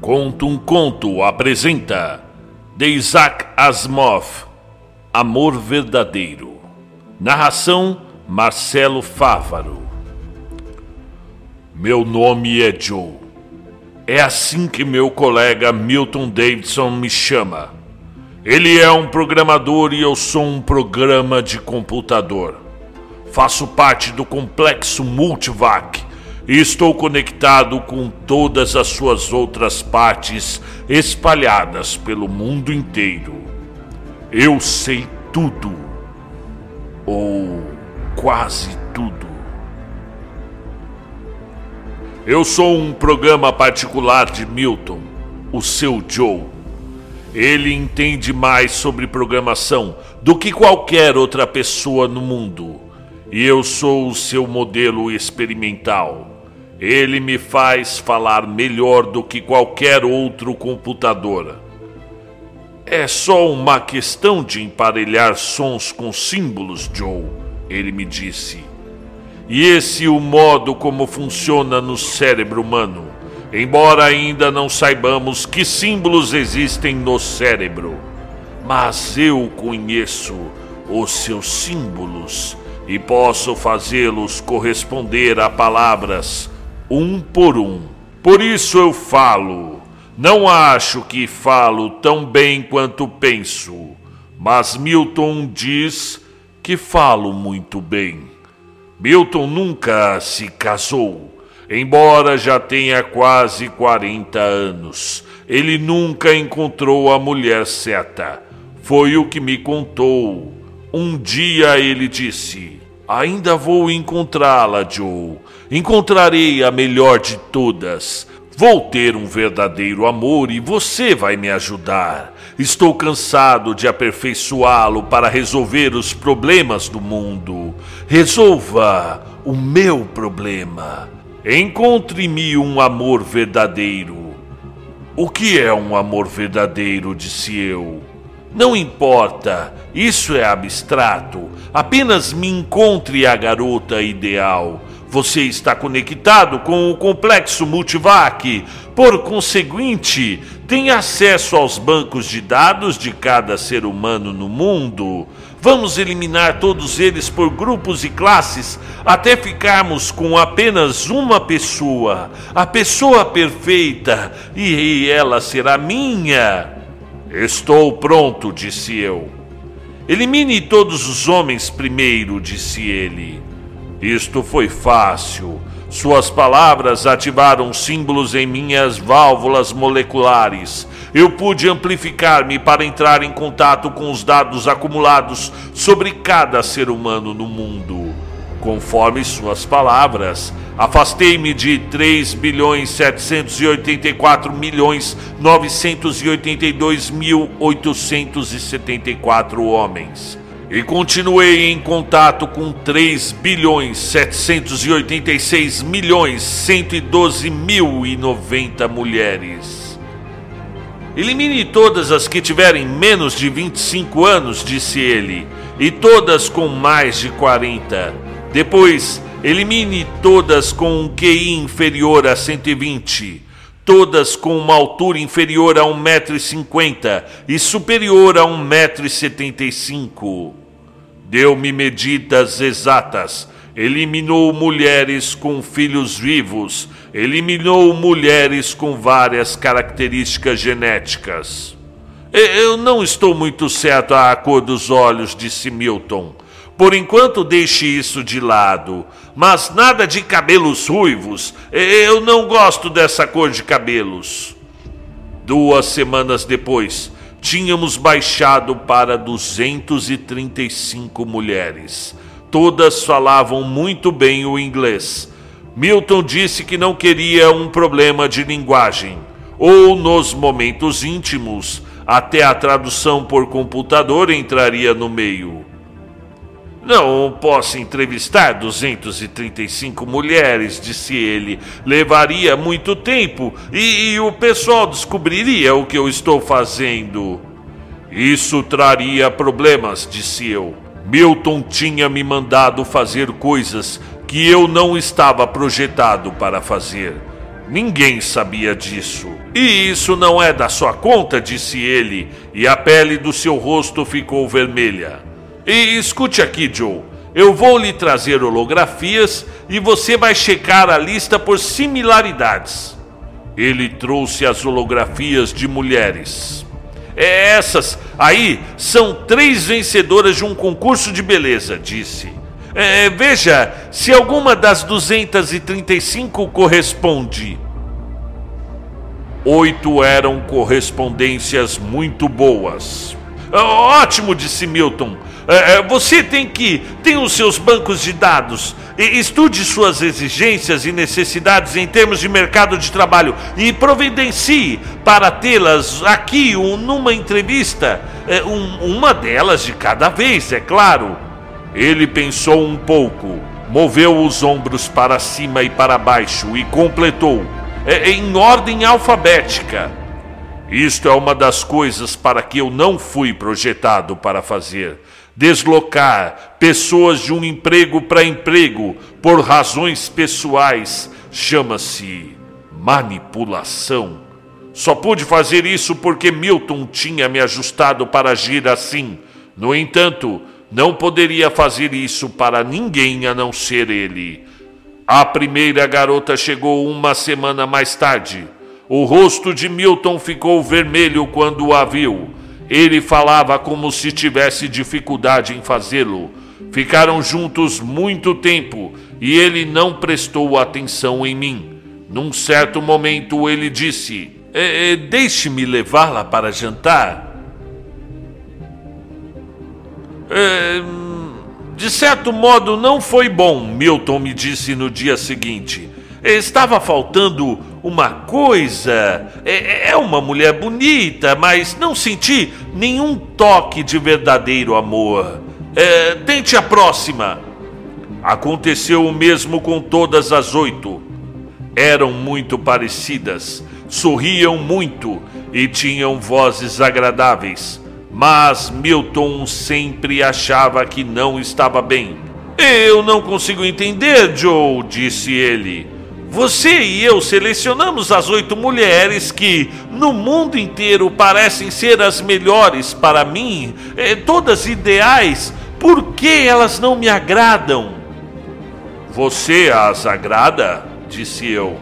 Conto um Conto apresenta de Isaac Asimov Amor Verdadeiro Narração Marcelo Fávaro Meu nome é Joe. É assim que meu colega Milton Davidson me chama. Ele é um programador e eu sou um programa de computador. Faço parte do complexo Multivac e estou conectado com todas as suas outras partes espalhadas pelo mundo inteiro. Eu sei tudo, ou quase tudo. Eu sou um programa particular de Milton, o seu Joe. Ele entende mais sobre programação do que qualquer outra pessoa no mundo. E eu sou o seu modelo experimental. Ele me faz falar melhor do que qualquer outro computador. É só uma questão de emparelhar sons com símbolos, Joe, ele me disse. E esse é o modo como funciona no cérebro humano, embora ainda não saibamos que símbolos existem no cérebro. Mas eu conheço os seus símbolos e posso fazê-los corresponder a palavras um por um. Por isso eu falo. Não acho que falo tão bem quanto penso, mas Milton diz que falo muito bem. Milton nunca se casou, embora já tenha quase 40 anos. Ele nunca encontrou a mulher certa. Foi o que me contou. Um dia ele disse: Ainda vou encontrá-la, Joe. Encontrarei a melhor de todas. Vou ter um verdadeiro amor e você vai me ajudar. Estou cansado de aperfeiçoá-lo para resolver os problemas do mundo. Resolva o meu problema. Encontre-me um amor verdadeiro. O que é um amor verdadeiro? disse eu. Não importa, isso é abstrato. Apenas me encontre a garota ideal. Você está conectado com o complexo Multivac. Por conseguinte, tem acesso aos bancos de dados de cada ser humano no mundo. Vamos eliminar todos eles por grupos e classes até ficarmos com apenas uma pessoa, a pessoa perfeita, e ela será minha. Estou pronto, disse eu. Elimine todos os homens primeiro, disse ele. Isto foi fácil. Suas palavras ativaram símbolos em minhas válvulas moleculares. Eu pude amplificar-me para entrar em contato com os dados acumulados sobre cada ser humano no mundo. Conforme suas palavras, afastei-me de 3 bilhões 784 milhões 982 mil 874 homens e continuei em contato com 3 bilhões 786 milhões 112 mil e 90 mulheres. Elimine todas as que tiverem menos de 25 anos, disse ele, e todas com mais de 40. Depois, elimine todas com um QI inferior a 120 todas com uma altura inferior a 1,50m e superior a 1,75m. Deu-me medidas exatas, eliminou mulheres com filhos vivos, eliminou mulheres com várias características genéticas. Eu não estou muito certo à cor dos olhos, disse Milton. Por enquanto deixe isso de lado. Mas nada de cabelos ruivos. Eu não gosto dessa cor de cabelos. Duas semanas depois, tínhamos baixado para 235 mulheres. Todas falavam muito bem o inglês. Milton disse que não queria um problema de linguagem, ou nos momentos íntimos, até a tradução por computador entraria no meio. Não posso entrevistar 235 mulheres, disse ele. Levaria muito tempo e, e, o pessoal descobriria o que eu estou fazendo. Isso traria problemas, disse eu. Milton tinha me mandado fazer coisas que eu não estava projetado para fazer. Ninguém sabia disso. E isso não é da sua conta, disse ele, e a pele do seu rosto ficou vermelha. E escute aqui, Joe. Eu vou lhe trazer holografias e você vai checar a lista por similaridades. Ele trouxe as holografias de mulheres. É, essas aí são três vencedoras de um concurso de beleza, disse. É, veja se alguma das 235 corresponde. Oito eram correspondências muito boas. Ótimo, disse Milton. É, é, você tem que tem os seus bancos de dados. Estude suas exigências e necessidades em termos de mercado de trabalho e providencie para tê-las aqui numa entrevista, é, uma delas de cada vez, é claro. Ele pensou um pouco, moveu os ombros para cima e para baixo e completou, em ordem alfabética. Isto é uma das coisas para que eu não fui projetado para fazer deslocar pessoas de um emprego para emprego por razões pessoais chama-se manipulação. Só pude fazer isso porque Milton tinha me ajustado para agir assim. No entanto, não poderia fazer isso para ninguém a não ser ele. A primeira garota chegou uma semana mais tarde. O rosto de Milton ficou vermelho quando a viu. Ele falava como se tivesse dificuldade em fazê-lo. Ficaram juntos muito tempo e ele não prestou atenção em mim. Num certo momento ele disse: é, é, Deixe-me levá-la para jantar. É, de certo modo, não foi bom, Milton me disse no dia seguinte. Estava faltando uma coisa. É, é, uma mulher bonita, mas não senti nenhum toque de verdadeiro amor. É, tente a próxima. Aconteceu o mesmo com todas as oito. Eram muito parecidas, sorriam muito e tinham vozes agradáveis. Mas Milton sempre achava que não estava bem. Eu não consigo entender, Joe, disse ele. Você e eu selecionamos as oito mulheres que, no mundo inteiro, parecem ser as melhores para mim, é, todas ideais. Por que elas não me agradam? Você as agrada? disse eu.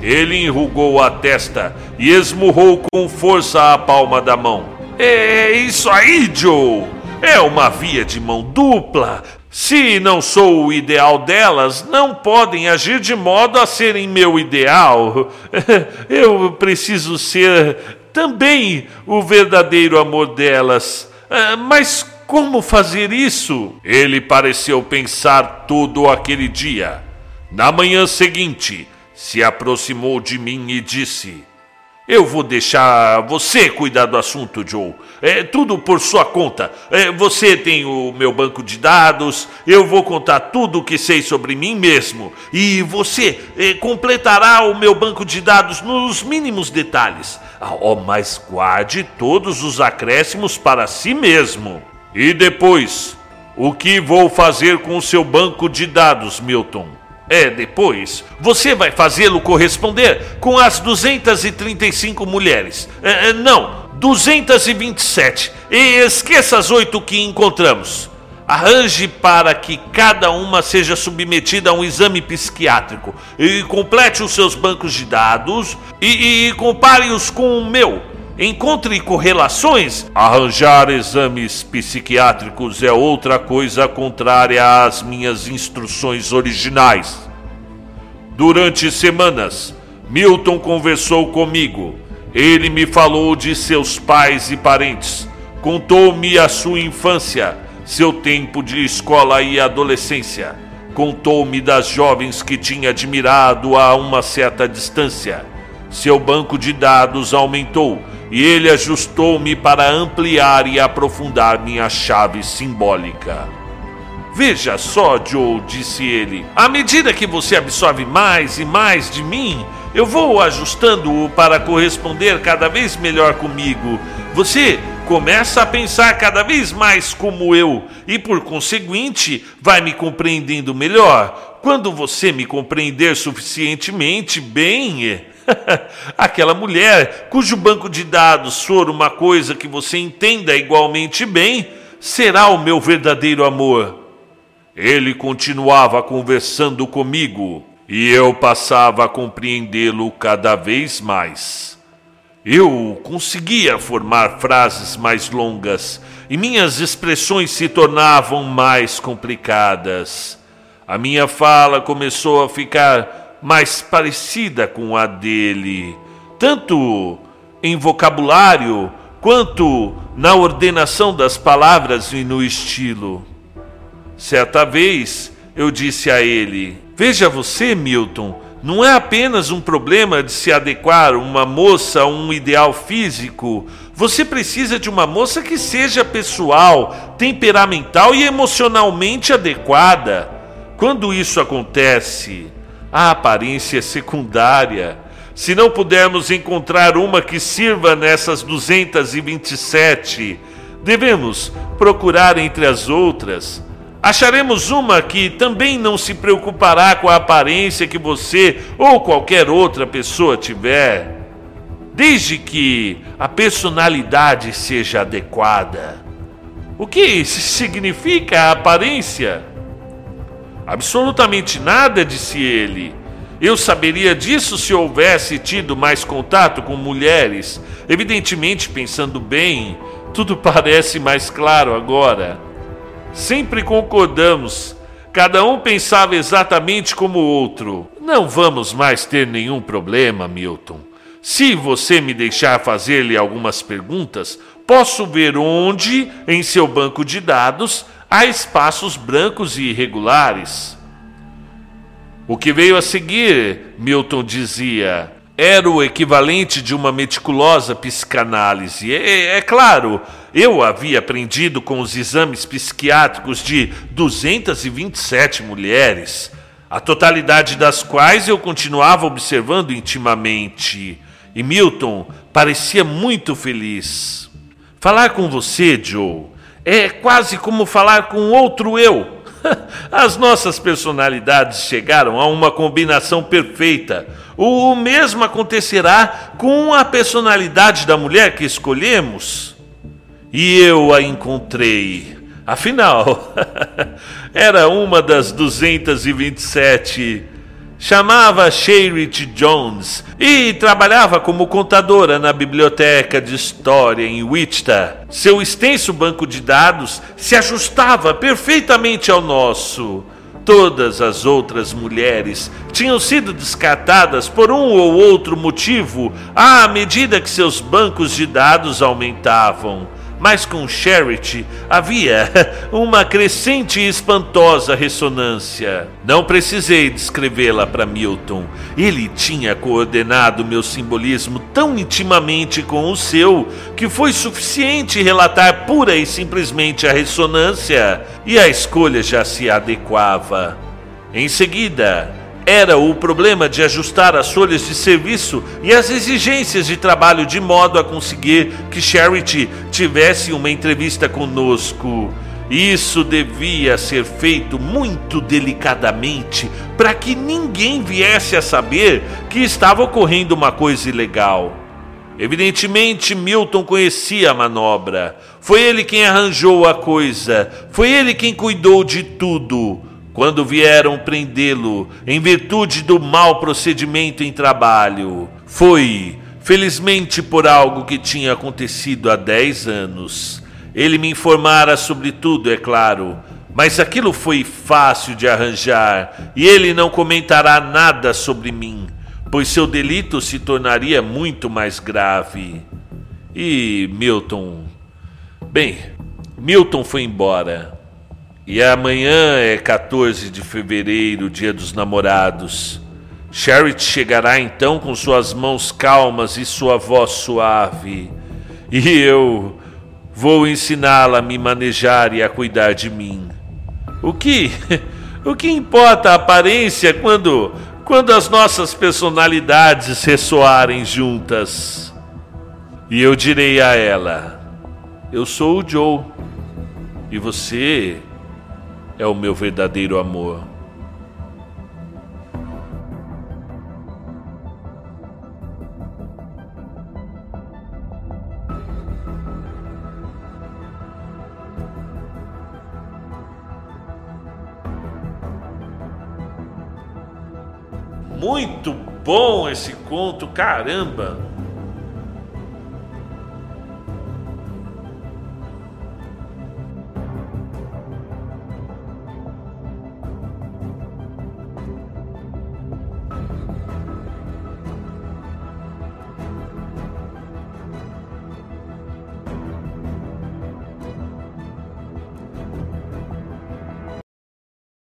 Ele enrugou a testa e esmurrou com força a palma da mão. É isso aí, Joe! É uma via de mão dupla. Se não sou o ideal delas, não podem agir de modo a serem meu ideal. Eu preciso ser também o verdadeiro amor delas. Ah, mas como fazer isso? Ele pareceu pensar todo aquele dia. Na manhã seguinte, se aproximou de mim e disse: eu vou deixar você cuidar do assunto, Joe. É tudo por sua conta. É, você tem o meu banco de dados. Eu vou contar tudo o que sei sobre mim mesmo. E você é, completará o meu banco de dados nos mínimos detalhes. Ah, oh, mas guarde todos os acréscimos para si mesmo. E depois, o que vou fazer com o seu banco de dados, Milton? É, depois, você vai fazê-lo corresponder com as 235 mulheres. É, é não, 227. E esqueça as oito que encontramos. Arranje para que cada uma seja submetida a um exame psiquiátrico e complete os seus bancos de dados e, e compare-os com o meu. Encontre correlações. Arranjar exames psiquiátricos é outra coisa contrária às minhas instruções originais. Durante semanas, Milton conversou comigo. Ele me falou de seus pais e parentes. Contou-me a sua infância, seu tempo de escola e adolescência. Contou-me das jovens que tinha admirado a uma certa distância. Seu banco de dados aumentou e ele ajustou-me para ampliar e aprofundar minha chave simbólica. Veja só, Joe, disse ele, à medida que você absorve mais e mais de mim, eu vou ajustando-o para corresponder cada vez melhor comigo. Você começa a pensar cada vez mais como eu e, por conseguinte, vai me compreendendo melhor. Quando você me compreender suficientemente bem, aquela mulher cujo banco de dados for uma coisa que você entenda igualmente bem, será o meu verdadeiro amor. Ele continuava conversando comigo e eu passava a compreendê-lo cada vez mais. Eu conseguia formar frases mais longas e minhas expressões se tornavam mais complicadas. A minha fala começou a ficar mais parecida com a dele, tanto em vocabulário quanto na ordenação das palavras e no estilo. Certa vez eu disse a ele: Veja você, Milton, não é apenas um problema de se adequar uma moça a um ideal físico. Você precisa de uma moça que seja pessoal, temperamental e emocionalmente adequada. Quando isso acontece, a aparência secundária. Se não pudermos encontrar uma que sirva nessas 227, devemos procurar entre as outras. Acharemos uma que também não se preocupará com a aparência que você ou qualquer outra pessoa tiver, desde que a personalidade seja adequada. O que significa a aparência? Absolutamente nada, disse ele. Eu saberia disso se houvesse tido mais contato com mulheres. Evidentemente, pensando bem, tudo parece mais claro agora. Sempre concordamos. Cada um pensava exatamente como o outro. Não vamos mais ter nenhum problema, Milton. Se você me deixar fazer-lhe algumas perguntas, posso ver onde, em seu banco de dados, há espaços brancos e irregulares. O que veio a seguir, Milton dizia, era o equivalente de uma meticulosa psicanálise. É, é, claro, eu havia aprendido com os exames psiquiátricos de 227 mulheres, a totalidade das quais eu continuava observando intimamente. E Milton parecia muito feliz. Falar com você, Joe, é quase como falar com outro eu. As nossas personalidades chegaram a uma combinação perfeita. O mesmo acontecerá com a personalidade da mulher que escolhemos. E eu a encontrei. Afinal, era uma das 227 Chamava Sherrit Jones e trabalhava como contadora na biblioteca de história em Wichita. Seu extenso banco de dados se ajustava perfeitamente ao nosso. Todas as outras mulheres tinham sido descartadas por um ou outro motivo à medida que seus bancos de dados aumentavam mas com Charity havia uma crescente e espantosa ressonância. Não precisei descrevê-la para Milton. Ele tinha coordenado meu simbolismo tão intimamente com o seu que foi suficiente relatar pura e simplesmente a ressonância, e a escolha já se adequava. Em seguida, era o problema de ajustar as folhas de serviço e as exigências de trabalho de modo a conseguir que Charity tivesse uma entrevista conosco. Isso devia ser feito muito delicadamente para que ninguém viesse a saber que estava ocorrendo uma coisa ilegal. Evidentemente, Milton conhecia a manobra. Foi ele quem arranjou a coisa, foi ele quem cuidou de tudo quando vieram prendê-lo em virtude do mau procedimento em trabalho. Foi, felizmente, por algo que tinha acontecido há dez anos. Ele me informara sobre tudo, é claro, mas aquilo foi fácil de arranjar e ele não comentará nada sobre mim, pois seu delito se tornaria muito mais grave. E Milton. Bem, Milton foi embora. E amanhã é 14 de fevereiro, dia dos namorados. Charity chegará então com suas mãos calmas e sua voz suave. E eu vou ensiná-la a me manejar e a cuidar de mim. O que o que importa a aparência quando quando as nossas personalidades ressoarem juntas? E eu direi a ela: Eu sou o Joe. E você é o meu verdadeiro amor. Muito bom esse conto, caramba!